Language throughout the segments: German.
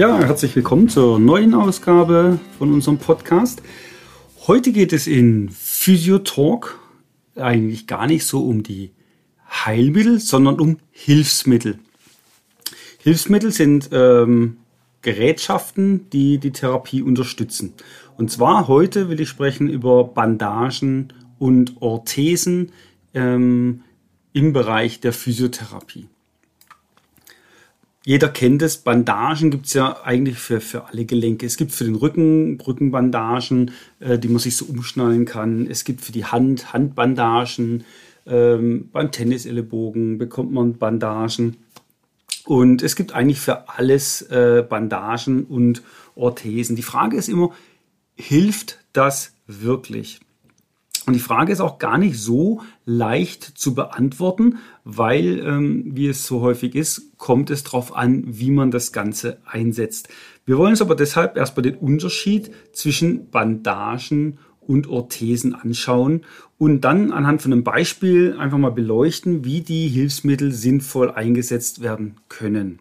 Ja, herzlich willkommen zur neuen Ausgabe von unserem Podcast. Heute geht es in Physiotalk eigentlich gar nicht so um die Heilmittel, sondern um Hilfsmittel. Hilfsmittel sind ähm, Gerätschaften, die die Therapie unterstützen. Und zwar heute will ich sprechen über Bandagen und Orthesen ähm, im Bereich der Physiotherapie jeder kennt es, Bandagen gibt es ja eigentlich für, für alle Gelenke. Es gibt für den Rücken Brückenbandagen, äh, die man sich so umschnallen kann. Es gibt für die Hand Handbandagen. Ähm, beim Tennisellebogen bekommt man Bandagen. Und es gibt eigentlich für alles äh, Bandagen und Orthesen. Die Frage ist immer, hilft das wirklich? Und die Frage ist auch gar nicht so leicht zu beantworten, weil, ähm, wie es so häufig ist, kommt es darauf an, wie man das Ganze einsetzt. Wir wollen uns aber deshalb erstmal den Unterschied zwischen Bandagen und Orthesen anschauen und dann anhand von einem Beispiel einfach mal beleuchten, wie die Hilfsmittel sinnvoll eingesetzt werden können.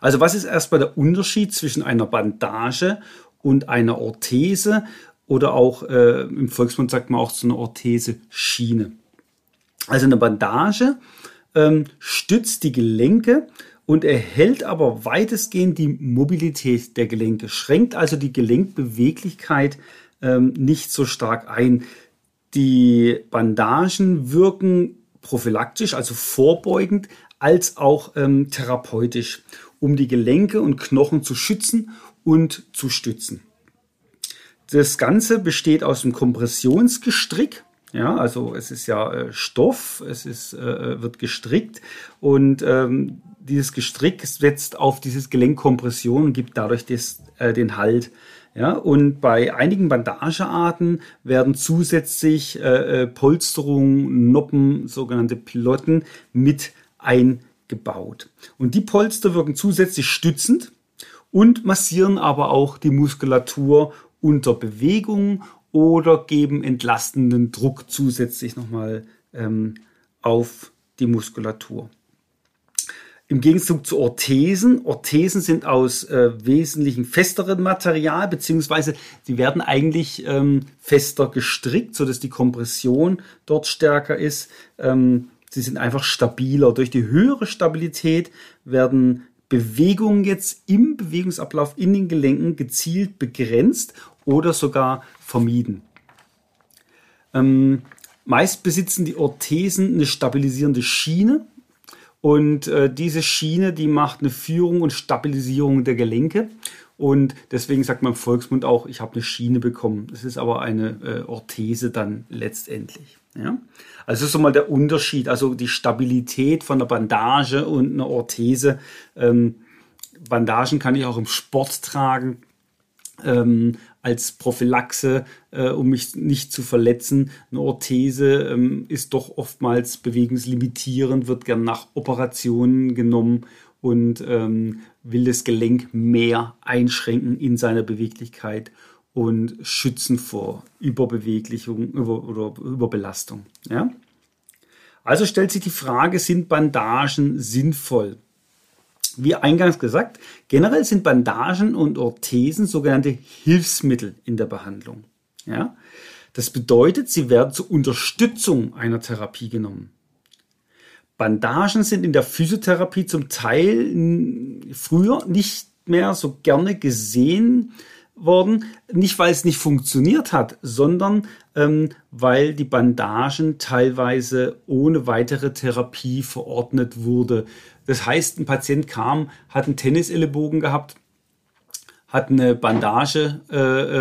Also was ist erstmal der Unterschied zwischen einer Bandage und einer Orthese oder auch äh, im Volksmund sagt man auch so eine Orthese-Schiene. Also eine Bandage ähm, stützt die Gelenke und erhält aber weitestgehend die Mobilität der Gelenke, schränkt also die Gelenkbeweglichkeit ähm, nicht so stark ein. Die Bandagen wirken prophylaktisch, also vorbeugend, als auch ähm, therapeutisch, um die Gelenke und Knochen zu schützen und zu stützen. Das Ganze besteht aus einem Kompressionsgestrick. Ja, also es ist ja äh, Stoff, es ist, äh, wird gestrickt und ähm, dieses Gestrick setzt auf dieses Gelenkkompression und gibt dadurch des, äh, den Halt. Ja, und bei einigen Bandagearten werden zusätzlich äh, äh Polsterungen, Noppen, sogenannte Pilotten mit eingebaut. Und die Polster wirken zusätzlich stützend und massieren aber auch die Muskulatur unter Bewegung oder geben entlastenden Druck zusätzlich nochmal ähm, auf die Muskulatur. Im Gegenzug zu Orthesen. Orthesen sind aus äh, wesentlichen festeren Material, beziehungsweise sie werden eigentlich ähm, fester gestrickt, sodass die Kompression dort stärker ist. Ähm, sie sind einfach stabiler. Durch die höhere Stabilität werden Bewegungen jetzt im Bewegungsablauf in den Gelenken gezielt begrenzt oder sogar vermieden. Ähm, meist besitzen die Orthesen eine stabilisierende Schiene und äh, diese Schiene, die macht eine Führung und Stabilisierung der Gelenke und deswegen sagt man im Volksmund auch, ich habe eine Schiene bekommen. Das ist aber eine äh, Orthese dann letztendlich. Ja? Also das ist mal der Unterschied, also die Stabilität von einer Bandage und einer Orthese. Ähm, Bandagen kann ich auch im Sport tragen. Ähm, als Prophylaxe, äh, um mich nicht zu verletzen. Eine Orthese ähm, ist doch oftmals bewegungslimitierend, wird gern nach Operationen genommen und ähm, will das Gelenk mehr einschränken in seiner Beweglichkeit und schützen vor Überbeweglichung über, oder Überbelastung. Ja? Also stellt sich die Frage, sind Bandagen sinnvoll? Wie eingangs gesagt, generell sind Bandagen und Orthesen sogenannte Hilfsmittel in der Behandlung. Ja? Das bedeutet, sie werden zur Unterstützung einer Therapie genommen. Bandagen sind in der Physiotherapie zum Teil früher nicht mehr so gerne gesehen worden, nicht weil es nicht funktioniert hat, sondern ähm, weil die Bandagen teilweise ohne weitere Therapie verordnet wurde. Das heißt, ein Patient kam, hat einen Tennisellebogen gehabt, hat eine Bandage äh,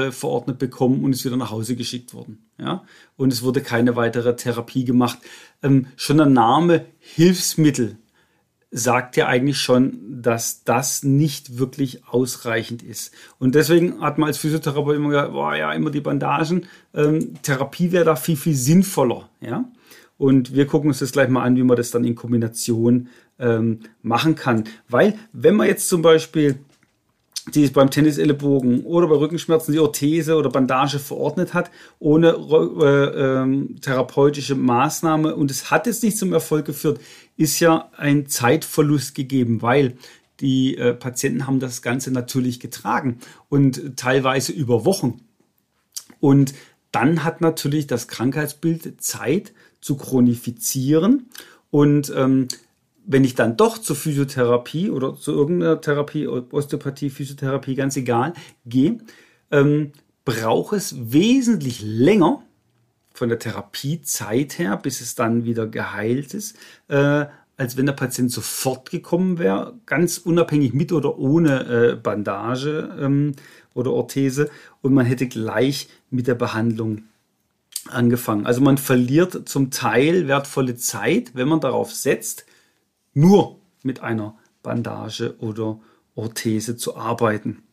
äh, verordnet bekommen und ist wieder nach Hause geschickt worden. Ja? Und es wurde keine weitere Therapie gemacht. Ähm, schon der Name Hilfsmittel sagt ja eigentlich schon, dass das nicht wirklich ausreichend ist. Und deswegen hat man als Physiotherapeut immer gesagt, boah, ja, immer die Bandagen. Ähm, Therapie wäre da viel, viel sinnvoller. Ja? Und wir gucken uns das gleich mal an, wie man das dann in Kombination ähm, machen kann. Weil, wenn man jetzt zum Beispiel die es beim Tennisellebogen oder bei Rückenschmerzen die Orthese oder Bandage verordnet hat, ohne äh, äh, therapeutische Maßnahme. Und es hat jetzt nicht zum Erfolg geführt, ist ja ein Zeitverlust gegeben, weil die äh, Patienten haben das Ganze natürlich getragen und teilweise über Wochen. Und dann hat natürlich das Krankheitsbild Zeit zu chronifizieren. Und ähm, wenn ich dann doch zur Physiotherapie oder zu irgendeiner Therapie, Osteopathie, Physiotherapie, ganz egal, gehe, ähm, braucht es wesentlich länger von der Therapiezeit her, bis es dann wieder geheilt ist, äh, als wenn der Patient sofort gekommen wäre, ganz unabhängig mit oder ohne äh, Bandage ähm, oder Orthese und man hätte gleich mit der Behandlung angefangen. Also man verliert zum Teil wertvolle Zeit, wenn man darauf setzt, nur mit einer Bandage oder Orthese zu arbeiten.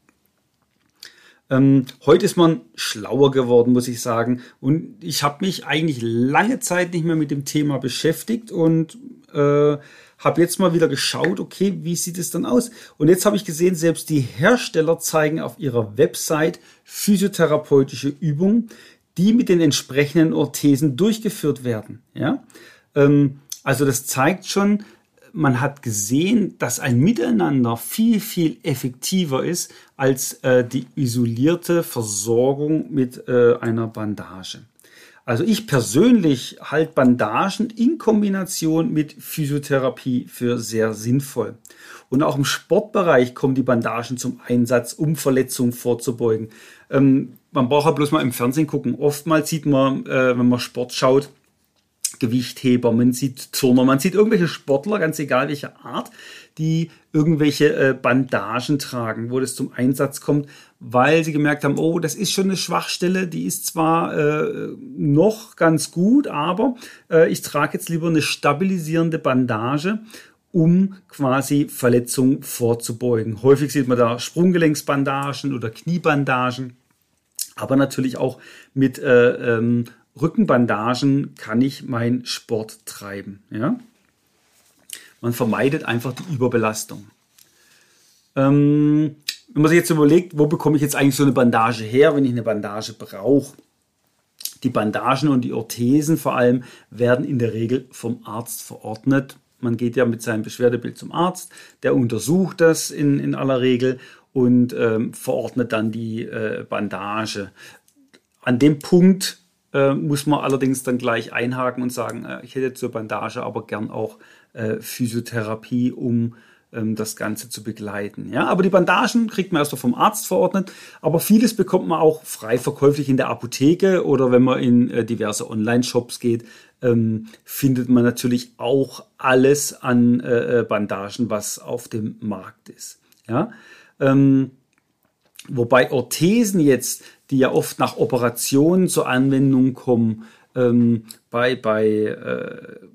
Ähm, heute ist man schlauer geworden, muss ich sagen. Und ich habe mich eigentlich lange Zeit nicht mehr mit dem Thema beschäftigt und äh, habe jetzt mal wieder geschaut, okay, wie sieht es dann aus? Und jetzt habe ich gesehen, selbst die Hersteller zeigen auf ihrer Website physiotherapeutische Übungen, die mit den entsprechenden Orthesen durchgeführt werden. Ja? Ähm, also das zeigt schon, man hat gesehen, dass ein Miteinander viel, viel effektiver ist als äh, die isolierte Versorgung mit äh, einer Bandage. Also ich persönlich halte Bandagen in Kombination mit Physiotherapie für sehr sinnvoll. Und auch im Sportbereich kommen die Bandagen zum Einsatz, um Verletzungen vorzubeugen. Ähm, man braucht ja bloß mal im Fernsehen gucken. Oftmals sieht man, äh, wenn man Sport schaut, Gewichtheber, man sieht Turner, man sieht irgendwelche Sportler, ganz egal welcher Art, die irgendwelche äh, Bandagen tragen, wo das zum Einsatz kommt, weil sie gemerkt haben, oh, das ist schon eine Schwachstelle, die ist zwar äh, noch ganz gut, aber äh, ich trage jetzt lieber eine stabilisierende Bandage, um quasi Verletzungen vorzubeugen. Häufig sieht man da Sprunggelenksbandagen oder Kniebandagen, aber natürlich auch mit äh, ähm, Rückenbandagen kann ich meinen Sport treiben. Ja? Man vermeidet einfach die Überbelastung. Ähm, wenn man sich jetzt überlegt, wo bekomme ich jetzt eigentlich so eine Bandage her, wenn ich eine Bandage brauche? Die Bandagen und die Orthesen vor allem werden in der Regel vom Arzt verordnet. Man geht ja mit seinem Beschwerdebild zum Arzt, der untersucht das in, in aller Regel und ähm, verordnet dann die äh, Bandage. An dem Punkt äh, muss man allerdings dann gleich einhaken und sagen, äh, ich hätte zur Bandage aber gern auch äh, Physiotherapie, um ähm, das Ganze zu begleiten. Ja, aber die Bandagen kriegt man erst vom Arzt verordnet, aber vieles bekommt man auch frei verkäuflich in der Apotheke oder wenn man in äh, diverse Online-Shops geht, ähm, findet man natürlich auch alles an äh, äh, Bandagen, was auf dem Markt ist. Ja, ähm, wobei Orthesen jetzt die ja oft nach Operationen zur Anwendung kommen, ähm, bei, bei äh,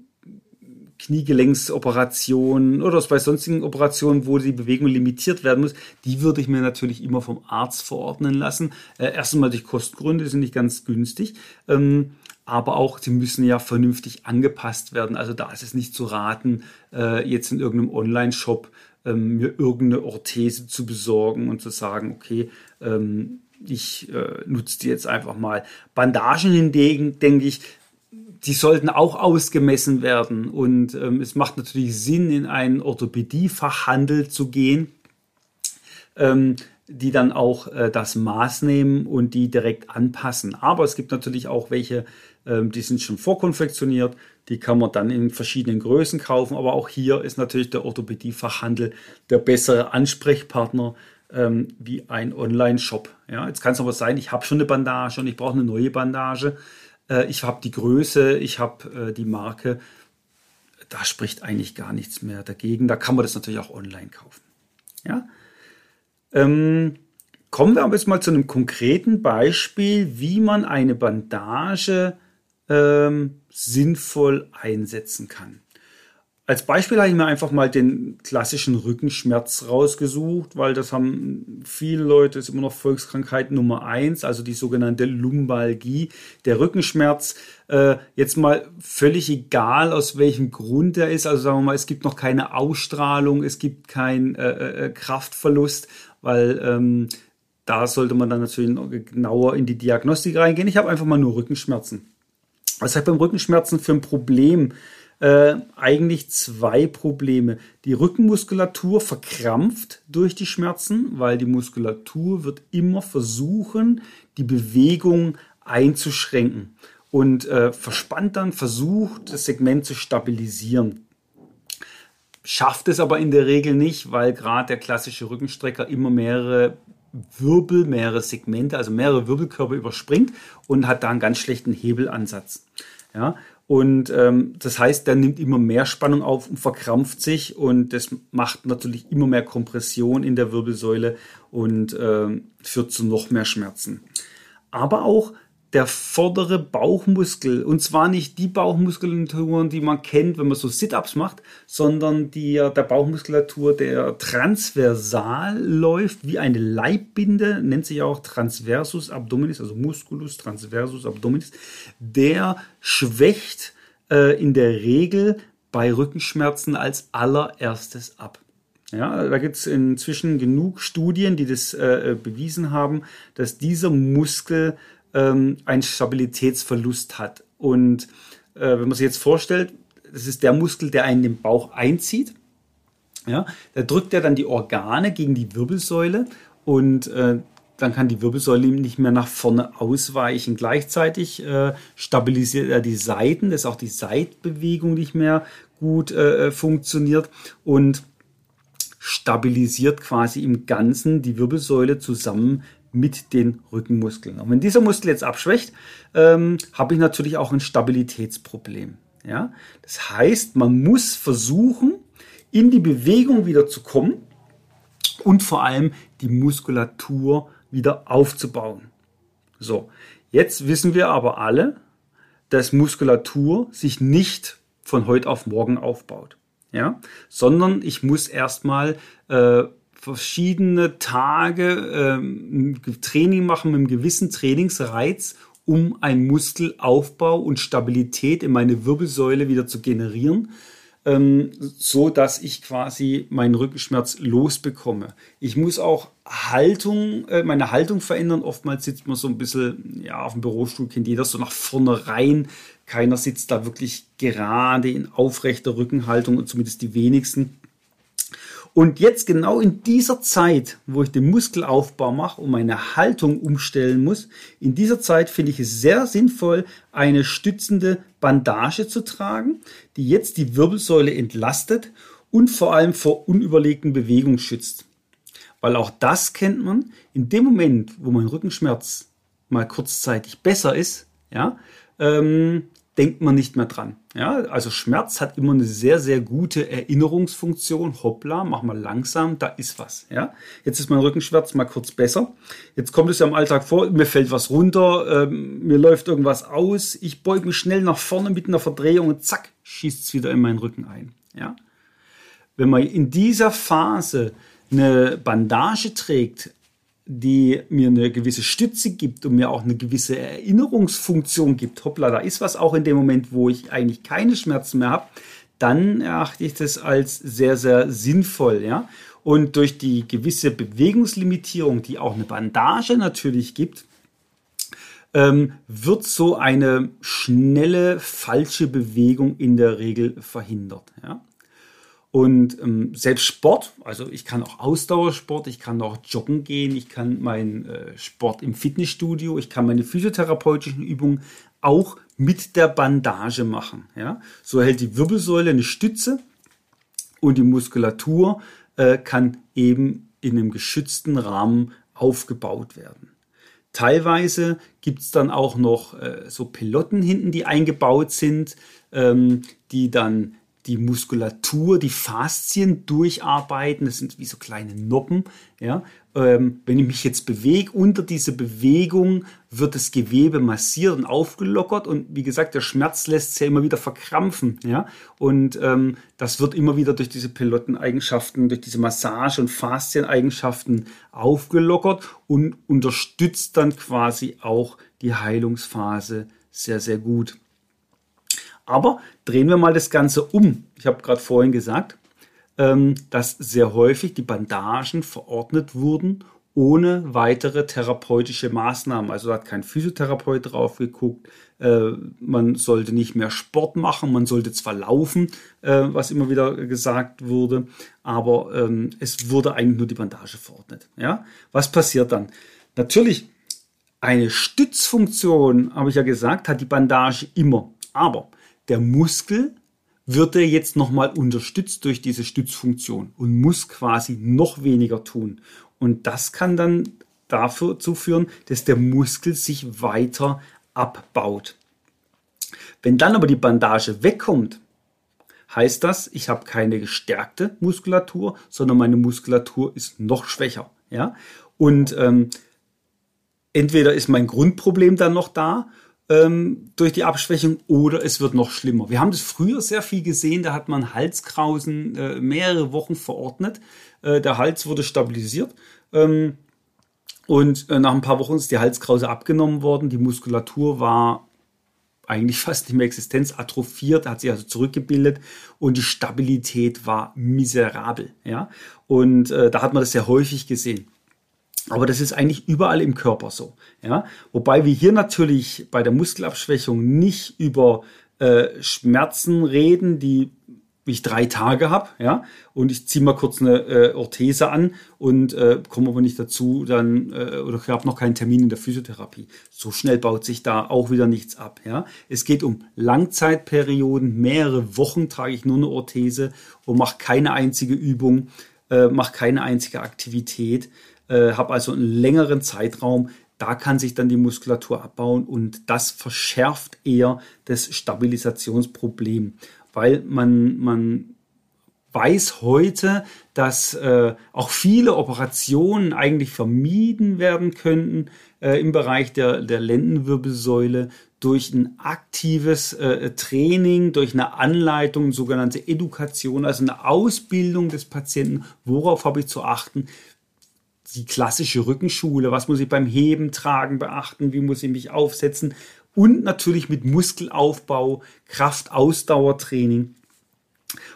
Kniegelenksoperationen oder bei sonstigen Operationen, wo die Bewegung limitiert werden muss, die würde ich mir natürlich immer vom Arzt verordnen lassen. Äh, erst einmal durch Kostengründe, die sind nicht ganz günstig. Ähm, aber auch sie müssen ja vernünftig angepasst werden. Also da ist es nicht zu raten, äh, jetzt in irgendeinem Online-Shop ähm, mir irgendeine Orthese zu besorgen und zu sagen, okay, ähm, ich äh, nutze die jetzt einfach mal. Bandagen hingegen, denke ich, die sollten auch ausgemessen werden. Und ähm, es macht natürlich Sinn, in einen Orthopädiefachhandel zu gehen, ähm, die dann auch äh, das Maß nehmen und die direkt anpassen. Aber es gibt natürlich auch welche, ähm, die sind schon vorkonfektioniert. Die kann man dann in verschiedenen Größen kaufen. Aber auch hier ist natürlich der Orthopädiefachhandel der bessere Ansprechpartner ähm, wie ein Online-Shop. Ja, jetzt kann es aber sein, ich habe schon eine Bandage und ich brauche eine neue Bandage. Äh, ich habe die Größe, ich habe äh, die Marke. Da spricht eigentlich gar nichts mehr dagegen. Da kann man das natürlich auch online kaufen. Ja. Ähm, kommen wir aber jetzt mal zu einem konkreten Beispiel, wie man eine Bandage ähm, sinnvoll einsetzen kann. als Beispiel habe ich mir einfach mal den klassischen Rückenschmerz rausgesucht, weil das haben viele Leute, ist immer noch Volkskrankheit Nummer eins, also die sogenannte Lumbalgie, der Rückenschmerz. Äh, jetzt mal völlig egal, aus welchem Grund er ist. Also sagen wir mal, es gibt noch keine Ausstrahlung, es gibt keinen äh, äh, Kraftverlust, weil ähm, da sollte man dann natürlich noch genauer in die Diagnostik reingehen. Ich habe einfach mal nur Rückenschmerzen. Was hat beim Rückenschmerzen für ein Problem? Äh, eigentlich zwei Probleme. Die Rückenmuskulatur verkrampft durch die Schmerzen, weil die Muskulatur wird immer versuchen, die Bewegung einzuschränken und äh, verspannt dann versucht, das Segment zu stabilisieren. Schafft es aber in der Regel nicht, weil gerade der klassische Rückenstrecker immer mehrere Wirbel, mehrere Segmente, also mehrere Wirbelkörper überspringt und hat da einen ganz schlechten Hebelansatz. Ja, und ähm, das heißt, der nimmt immer mehr Spannung auf und verkrampft sich und das macht natürlich immer mehr Kompression in der Wirbelsäule und ähm, führt zu noch mehr Schmerzen. Aber auch der vordere Bauchmuskel. Und zwar nicht die Bauchmuskulaturen, die man kennt, wenn man so Sit-Ups macht, sondern die, der Bauchmuskulatur, der transversal läuft, wie eine Leibbinde, nennt sich auch Transversus Abdominis, also Musculus Transversus Abdominis. Der schwächt äh, in der Regel bei Rückenschmerzen als allererstes ab. Ja, da gibt es inzwischen genug Studien, die das äh, bewiesen haben, dass dieser Muskel ähm, einen Stabilitätsverlust hat. Und äh, wenn man sich jetzt vorstellt, das ist der Muskel, der einen den Bauch einzieht. Ja, da drückt er dann die Organe gegen die Wirbelsäule und äh, dann kann die Wirbelsäule nicht mehr nach vorne ausweichen. Gleichzeitig äh, stabilisiert er die Seiten, dass auch die Seitbewegung nicht mehr gut äh, funktioniert und stabilisiert quasi im Ganzen die Wirbelsäule zusammen mit den Rückenmuskeln. Und wenn dieser Muskel jetzt abschwächt, ähm, habe ich natürlich auch ein Stabilitätsproblem. Ja? Das heißt, man muss versuchen, in die Bewegung wieder zu kommen und vor allem die Muskulatur wieder aufzubauen. So, jetzt wissen wir aber alle, dass Muskulatur sich nicht von heute auf morgen aufbaut. Ja, sondern ich muss erstmal äh, verschiedene Tage ähm, Training machen mit einem gewissen Trainingsreiz, um einen Muskelaufbau und Stabilität in meine Wirbelsäule wieder zu generieren, ähm, so dass ich quasi meinen Rückenschmerz losbekomme. Ich muss auch Haltung, äh, meine Haltung verändern. Oftmals sitzt man so ein bisschen, ja, auf dem Bürostuhl kennt jeder so nach vorne rein. Keiner sitzt da wirklich gerade in aufrechter Rückenhaltung und zumindest die wenigsten. Und jetzt genau in dieser Zeit, wo ich den Muskelaufbau mache und meine Haltung umstellen muss, in dieser Zeit finde ich es sehr sinnvoll, eine stützende Bandage zu tragen, die jetzt die Wirbelsäule entlastet und vor allem vor unüberlegten Bewegungen schützt. Weil auch das kennt man, in dem Moment, wo mein Rückenschmerz mal kurzzeitig besser ist, ja, ähm, denkt man nicht mehr dran. Ja, also Schmerz hat immer eine sehr, sehr gute Erinnerungsfunktion. Hoppla, mach mal langsam, da ist was. Ja, jetzt ist mein Rückenschmerz mal kurz besser. Jetzt kommt es ja im Alltag vor, mir fällt was runter, ähm, mir läuft irgendwas aus, ich beuge mich schnell nach vorne mit einer Verdrehung und zack, schießt es wieder in meinen Rücken ein. Ja, wenn man in dieser Phase eine Bandage trägt, die mir eine gewisse Stütze gibt und mir auch eine gewisse Erinnerungsfunktion gibt, hoppla, da ist was auch in dem Moment, wo ich eigentlich keine Schmerzen mehr habe, dann erachte ich das als sehr, sehr sinnvoll, ja. Und durch die gewisse Bewegungslimitierung, die auch eine Bandage natürlich gibt, ähm, wird so eine schnelle falsche Bewegung in der Regel verhindert. Ja? Und ähm, selbst Sport, also ich kann auch Ausdauersport, ich kann auch joggen gehen, ich kann meinen äh, Sport im Fitnessstudio, ich kann meine physiotherapeutischen Übungen auch mit der Bandage machen. Ja? So erhält die Wirbelsäule eine Stütze und die Muskulatur äh, kann eben in einem geschützten Rahmen aufgebaut werden. Teilweise gibt es dann auch noch äh, so Pilotten hinten, die eingebaut sind, ähm, die dann die Muskulatur, die Faszien durcharbeiten. Das sind wie so kleine Noppen. Ja? Ähm, wenn ich mich jetzt bewege, unter diese Bewegung wird das Gewebe massiert und aufgelockert. Und wie gesagt, der Schmerz lässt sich ja immer wieder verkrampfen. Ja? Und ähm, das wird immer wieder durch diese Pilotteneigenschaften, durch diese Massage- und Faszieneigenschaften aufgelockert und unterstützt dann quasi auch die Heilungsphase sehr, sehr gut. Aber drehen wir mal das Ganze um. Ich habe gerade vorhin gesagt, ähm, dass sehr häufig die Bandagen verordnet wurden ohne weitere therapeutische Maßnahmen. Also da hat kein Physiotherapeut drauf geguckt. Äh, man sollte nicht mehr Sport machen, man sollte zwar laufen, äh, was immer wieder gesagt wurde, aber ähm, es wurde eigentlich nur die Bandage verordnet. Ja? Was passiert dann? Natürlich, eine Stützfunktion, habe ich ja gesagt, hat die Bandage immer. Aber der Muskel wird er jetzt nochmal unterstützt durch diese Stützfunktion und muss quasi noch weniger tun. Und das kann dann dazu führen, dass der Muskel sich weiter abbaut. Wenn dann aber die Bandage wegkommt, heißt das, ich habe keine gestärkte Muskulatur, sondern meine Muskulatur ist noch schwächer. Ja? Und ähm, entweder ist mein Grundproblem dann noch da ähm, durch die Abschwächung oder es wird noch schlimmer. Wir haben das früher sehr viel gesehen, da hat man Halskrausen äh, mehrere Wochen verordnet. Äh, der Hals wurde stabilisiert. Ähm, und äh, nach ein paar Wochen ist die Halskrause abgenommen worden. Die Muskulatur war eigentlich fast nicht mehr Existenz atrophiert, hat sich also zurückgebildet und die Stabilität war miserabel. Ja? Und äh, da hat man das sehr häufig gesehen. Aber das ist eigentlich überall im Körper so. Ja? Wobei wir hier natürlich bei der Muskelabschwächung nicht über äh, Schmerzen reden, die ich drei Tage habe, ja, und ich ziehe mal kurz eine äh, Orthese an und äh, komme aber nicht dazu, dann äh, oder ich habe noch keinen Termin in der Physiotherapie. So schnell baut sich da auch wieder nichts ab, ja. Es geht um Langzeitperioden, mehrere Wochen trage ich nur eine Orthese und mache keine einzige Übung, äh, mache keine einzige Aktivität äh, habe also einen längeren Zeitraum. Da kann sich dann die Muskulatur abbauen und das verschärft eher das Stabilisationsproblem, weil man, man weiß heute, dass äh, auch viele Operationen eigentlich vermieden werden könnten äh, im Bereich der, der Lendenwirbelsäule durch ein aktives äh, Training, durch eine Anleitung, sogenannte Education, also eine Ausbildung des Patienten, worauf habe ich zu achten, die klassische Rückenschule, was muss ich beim Heben, Tragen beachten, wie muss ich mich aufsetzen und natürlich mit Muskelaufbau, Kraft, Ausdauertraining.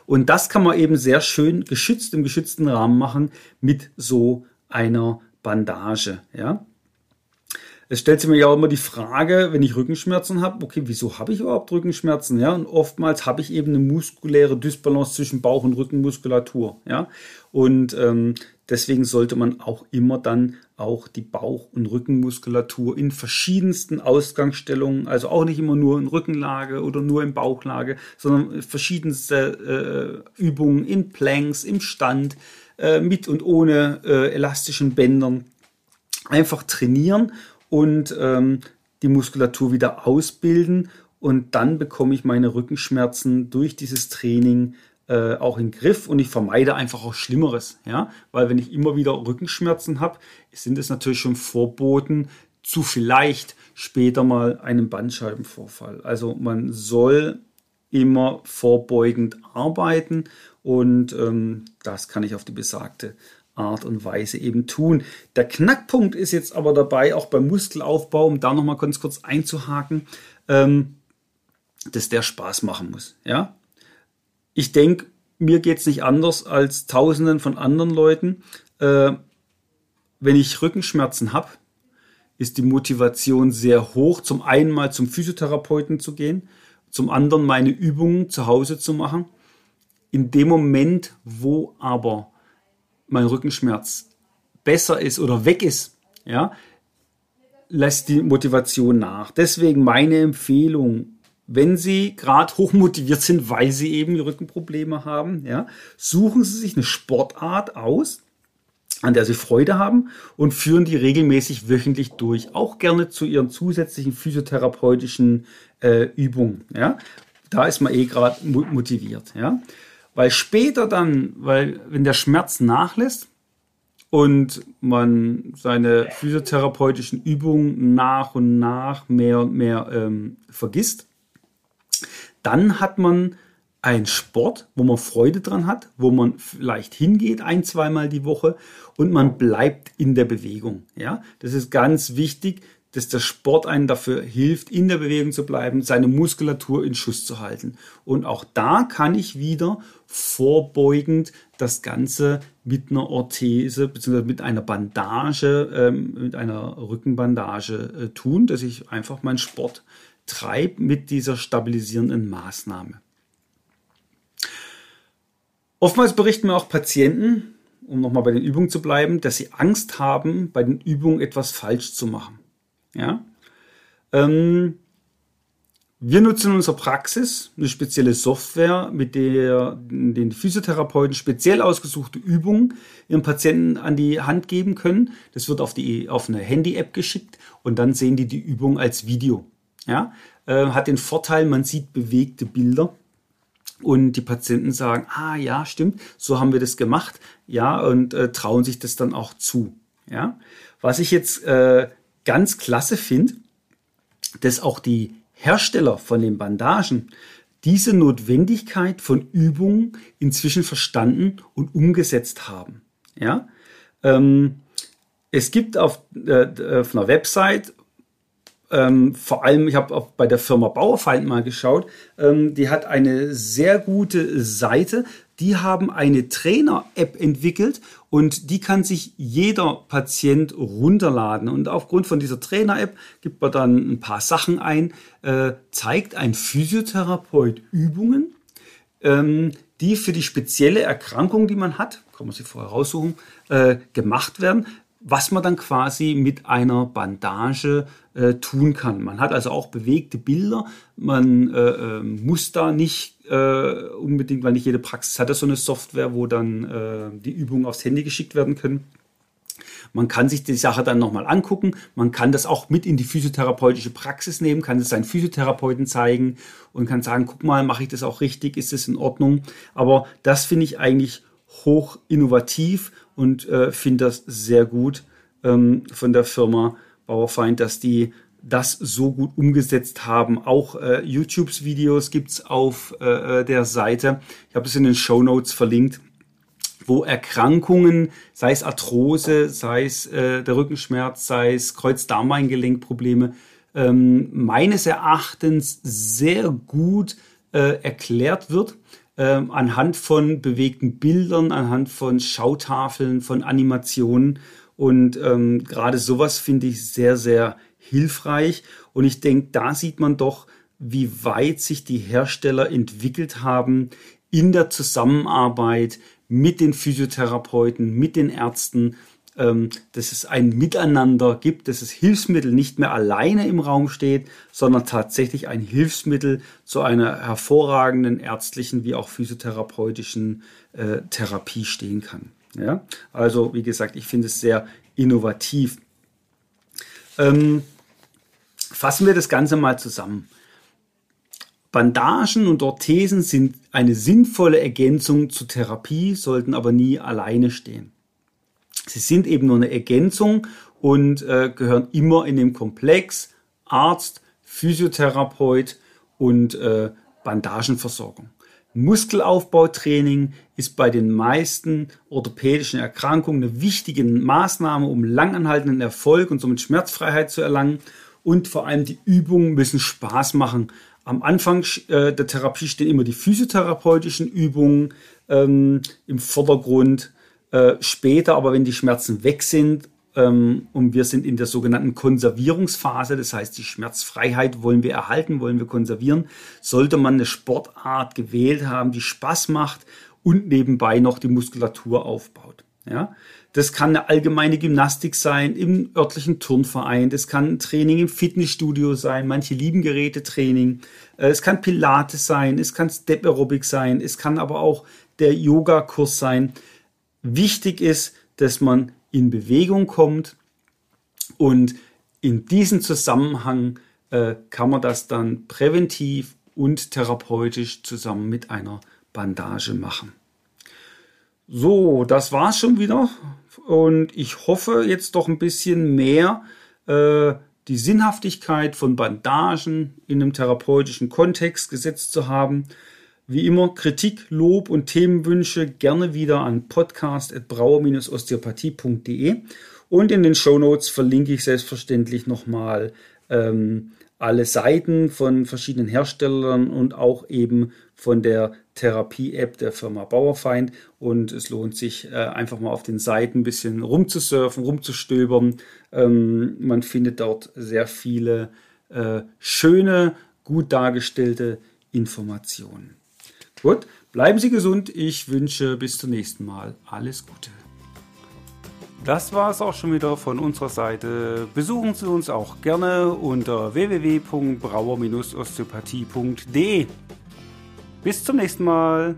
Und das kann man eben sehr schön geschützt im geschützten Rahmen machen mit so einer Bandage, ja. Es stellt sich mir ja auch immer die Frage, wenn ich Rückenschmerzen habe, okay, wieso habe ich überhaupt Rückenschmerzen? Ja, und oftmals habe ich eben eine muskuläre Dysbalance zwischen Bauch- und Rückenmuskulatur. Ja, und ähm, Deswegen sollte man auch immer dann auch die Bauch- und Rückenmuskulatur in verschiedensten Ausgangsstellungen, also auch nicht immer nur in Rückenlage oder nur in Bauchlage, sondern verschiedenste äh, Übungen in Planks, im Stand, äh, mit und ohne äh, elastischen Bändern, einfach trainieren und ähm, die Muskulatur wieder ausbilden. Und dann bekomme ich meine Rückenschmerzen durch dieses Training äh, auch in den Griff und ich vermeide einfach auch Schlimmeres. Ja? Weil wenn ich immer wieder Rückenschmerzen habe, sind es natürlich schon Vorboten zu vielleicht später mal einem Bandscheibenvorfall. Also man soll immer vorbeugend arbeiten und ähm, das kann ich auf die besagte Art und Weise eben tun. Der Knackpunkt ist jetzt aber dabei, auch beim Muskelaufbau, um da nochmal ganz kurz einzuhaken, ähm, dass der Spaß machen muss. Ja? Ich denke, mir geht's nicht anders als tausenden von anderen Leuten. Äh, wenn ich Rückenschmerzen habe, ist die Motivation sehr hoch, zum einen mal zum Physiotherapeuten zu gehen, zum anderen meine Übungen zu Hause zu machen. In dem Moment, wo aber mein Rückenschmerz besser ist oder weg ist, ja, lässt die Motivation nach. Deswegen meine Empfehlung, wenn Sie gerade hochmotiviert sind, weil Sie eben Rückenprobleme haben, ja, suchen Sie sich eine Sportart aus, an der Sie Freude haben und führen die regelmäßig wöchentlich durch. Auch gerne zu Ihren zusätzlichen physiotherapeutischen äh, Übungen. Ja. da ist man eh gerade motiviert, ja. Weil später dann, weil wenn der Schmerz nachlässt und man seine physiotherapeutischen Übungen nach und nach mehr und mehr ähm, vergisst, dann hat man einen Sport, wo man Freude dran hat, wo man vielleicht hingeht ein, zweimal die Woche und man bleibt in der Bewegung. Ja, das ist ganz wichtig, dass der Sport einen dafür hilft, in der Bewegung zu bleiben, seine Muskulatur in Schuss zu halten. Und auch da kann ich wieder vorbeugend das Ganze mit einer Orthese bzw. mit einer Bandage, ähm, mit einer Rückenbandage äh, tun, dass ich einfach meinen Sport treibe mit dieser stabilisierenden Maßnahme. Oftmals berichten mir auch Patienten, um nochmal bei den Übungen zu bleiben, dass sie Angst haben, bei den Übungen etwas falsch zu machen. Ja? Ähm, wir nutzen in unserer Praxis eine spezielle Software, mit der den Physiotherapeuten speziell ausgesuchte Übungen ihren Patienten an die Hand geben können. Das wird auf, die, auf eine Handy-App geschickt und dann sehen die die Übung als Video. Ja? Äh, hat den Vorteil, man sieht bewegte Bilder und die Patienten sagen, ah ja, stimmt, so haben wir das gemacht, ja, und äh, trauen sich das dann auch zu. Ja? Was ich jetzt äh, ganz klasse finde, dass auch die Hersteller von den Bandagen diese Notwendigkeit von Übungen inzwischen verstanden und umgesetzt haben. Ja? Ähm, es gibt auf, äh, auf einer Website ähm, vor allem, ich habe auch bei der Firma Bauerfeind mal geschaut, ähm, die hat eine sehr gute Seite. Die haben eine Trainer-App entwickelt und die kann sich jeder Patient runterladen. Und aufgrund von dieser Trainer-App gibt man dann ein paar Sachen ein, äh, zeigt ein Physiotherapeut Übungen, ähm, die für die spezielle Erkrankung, die man hat, kann man sie vorher raussuchen, äh, gemacht werden was man dann quasi mit einer Bandage äh, tun kann. Man hat also auch bewegte Bilder. Man äh, äh, muss da nicht äh, unbedingt, weil nicht jede Praxis hat so eine Software, wo dann äh, die Übungen aufs Handy geschickt werden können. Man kann sich die Sache dann nochmal angucken. Man kann das auch mit in die physiotherapeutische Praxis nehmen, kann es seinen Physiotherapeuten zeigen und kann sagen, guck mal, mache ich das auch richtig, ist es in Ordnung. Aber das finde ich eigentlich hoch innovativ und äh, finde das sehr gut ähm, von der Firma Bauerfeind, dass die das so gut umgesetzt haben. Auch äh, YouTube-Videos gibt's auf äh, äh, der Seite. Ich habe es in den Show Notes verlinkt, wo Erkrankungen, sei es Arthrose, sei es äh, der Rückenschmerz, sei es Kreuzdarmbeingelenkprobleme, ähm, meines Erachtens sehr gut äh, erklärt wird ähm, anhand von bewegten Bildern, anhand von Schautafeln, von Animationen. Und ähm, gerade sowas finde ich sehr, sehr hilfreich. Und ich denke, da sieht man doch, wie weit sich die Hersteller entwickelt haben in der Zusammenarbeit mit den Physiotherapeuten, mit den Ärzten ähm, dass es ein Miteinander gibt, dass das Hilfsmittel nicht mehr alleine im Raum steht, sondern tatsächlich ein Hilfsmittel zu einer hervorragenden ärztlichen wie auch physiotherapeutischen äh, Therapie stehen kann. Ja? Also, wie gesagt, ich finde es sehr innovativ. Ähm, fassen wir das Ganze mal zusammen. Bandagen und Orthesen sind eine sinnvolle Ergänzung zur Therapie, sollten aber nie alleine stehen. Sie sind eben nur eine Ergänzung und äh, gehören immer in dem Komplex Arzt, Physiotherapeut und äh, Bandagenversorgung. Muskelaufbautraining ist bei den meisten orthopädischen Erkrankungen eine wichtige Maßnahme, um langanhaltenden Erfolg und somit Schmerzfreiheit zu erlangen. Und vor allem die Übungen müssen Spaß machen. Am Anfang äh, der Therapie stehen immer die physiotherapeutischen Übungen ähm, im Vordergrund. Äh, später, aber wenn die Schmerzen weg sind ähm, und wir sind in der sogenannten Konservierungsphase, das heißt, die Schmerzfreiheit wollen wir erhalten, wollen wir konservieren, sollte man eine Sportart gewählt haben, die Spaß macht und nebenbei noch die Muskulatur aufbaut. Ja, das kann eine allgemeine Gymnastik sein im örtlichen Turnverein. Das kann ein Training im Fitnessstudio sein. Manche lieben Gerätetraining. Äh, es kann Pilates sein. Es kann Step Aerobic sein. Es kann aber auch der Yoga-Kurs sein. Wichtig ist, dass man in Bewegung kommt und in diesem Zusammenhang äh, kann man das dann präventiv und therapeutisch zusammen mit einer Bandage machen. So, das war's schon wieder und ich hoffe jetzt doch ein bisschen mehr äh, die Sinnhaftigkeit von Bandagen in einem therapeutischen Kontext gesetzt zu haben. Wie immer Kritik, Lob und Themenwünsche gerne wieder an podcast.brauer-osteopathie.de und in den Show Notes verlinke ich selbstverständlich nochmal ähm, alle Seiten von verschiedenen Herstellern und auch eben von der Therapie-App der Firma Bauerfeind. Und es lohnt sich äh, einfach mal auf den Seiten ein bisschen rumzusurfen, rumzustöbern. Ähm, man findet dort sehr viele äh, schöne, gut dargestellte Informationen. Gut, bleiben Sie gesund. Ich wünsche bis zum nächsten Mal alles Gute. Das war es auch schon wieder von unserer Seite. Besuchen Sie uns auch gerne unter www.brauer-osteopathie.de. Bis zum nächsten Mal.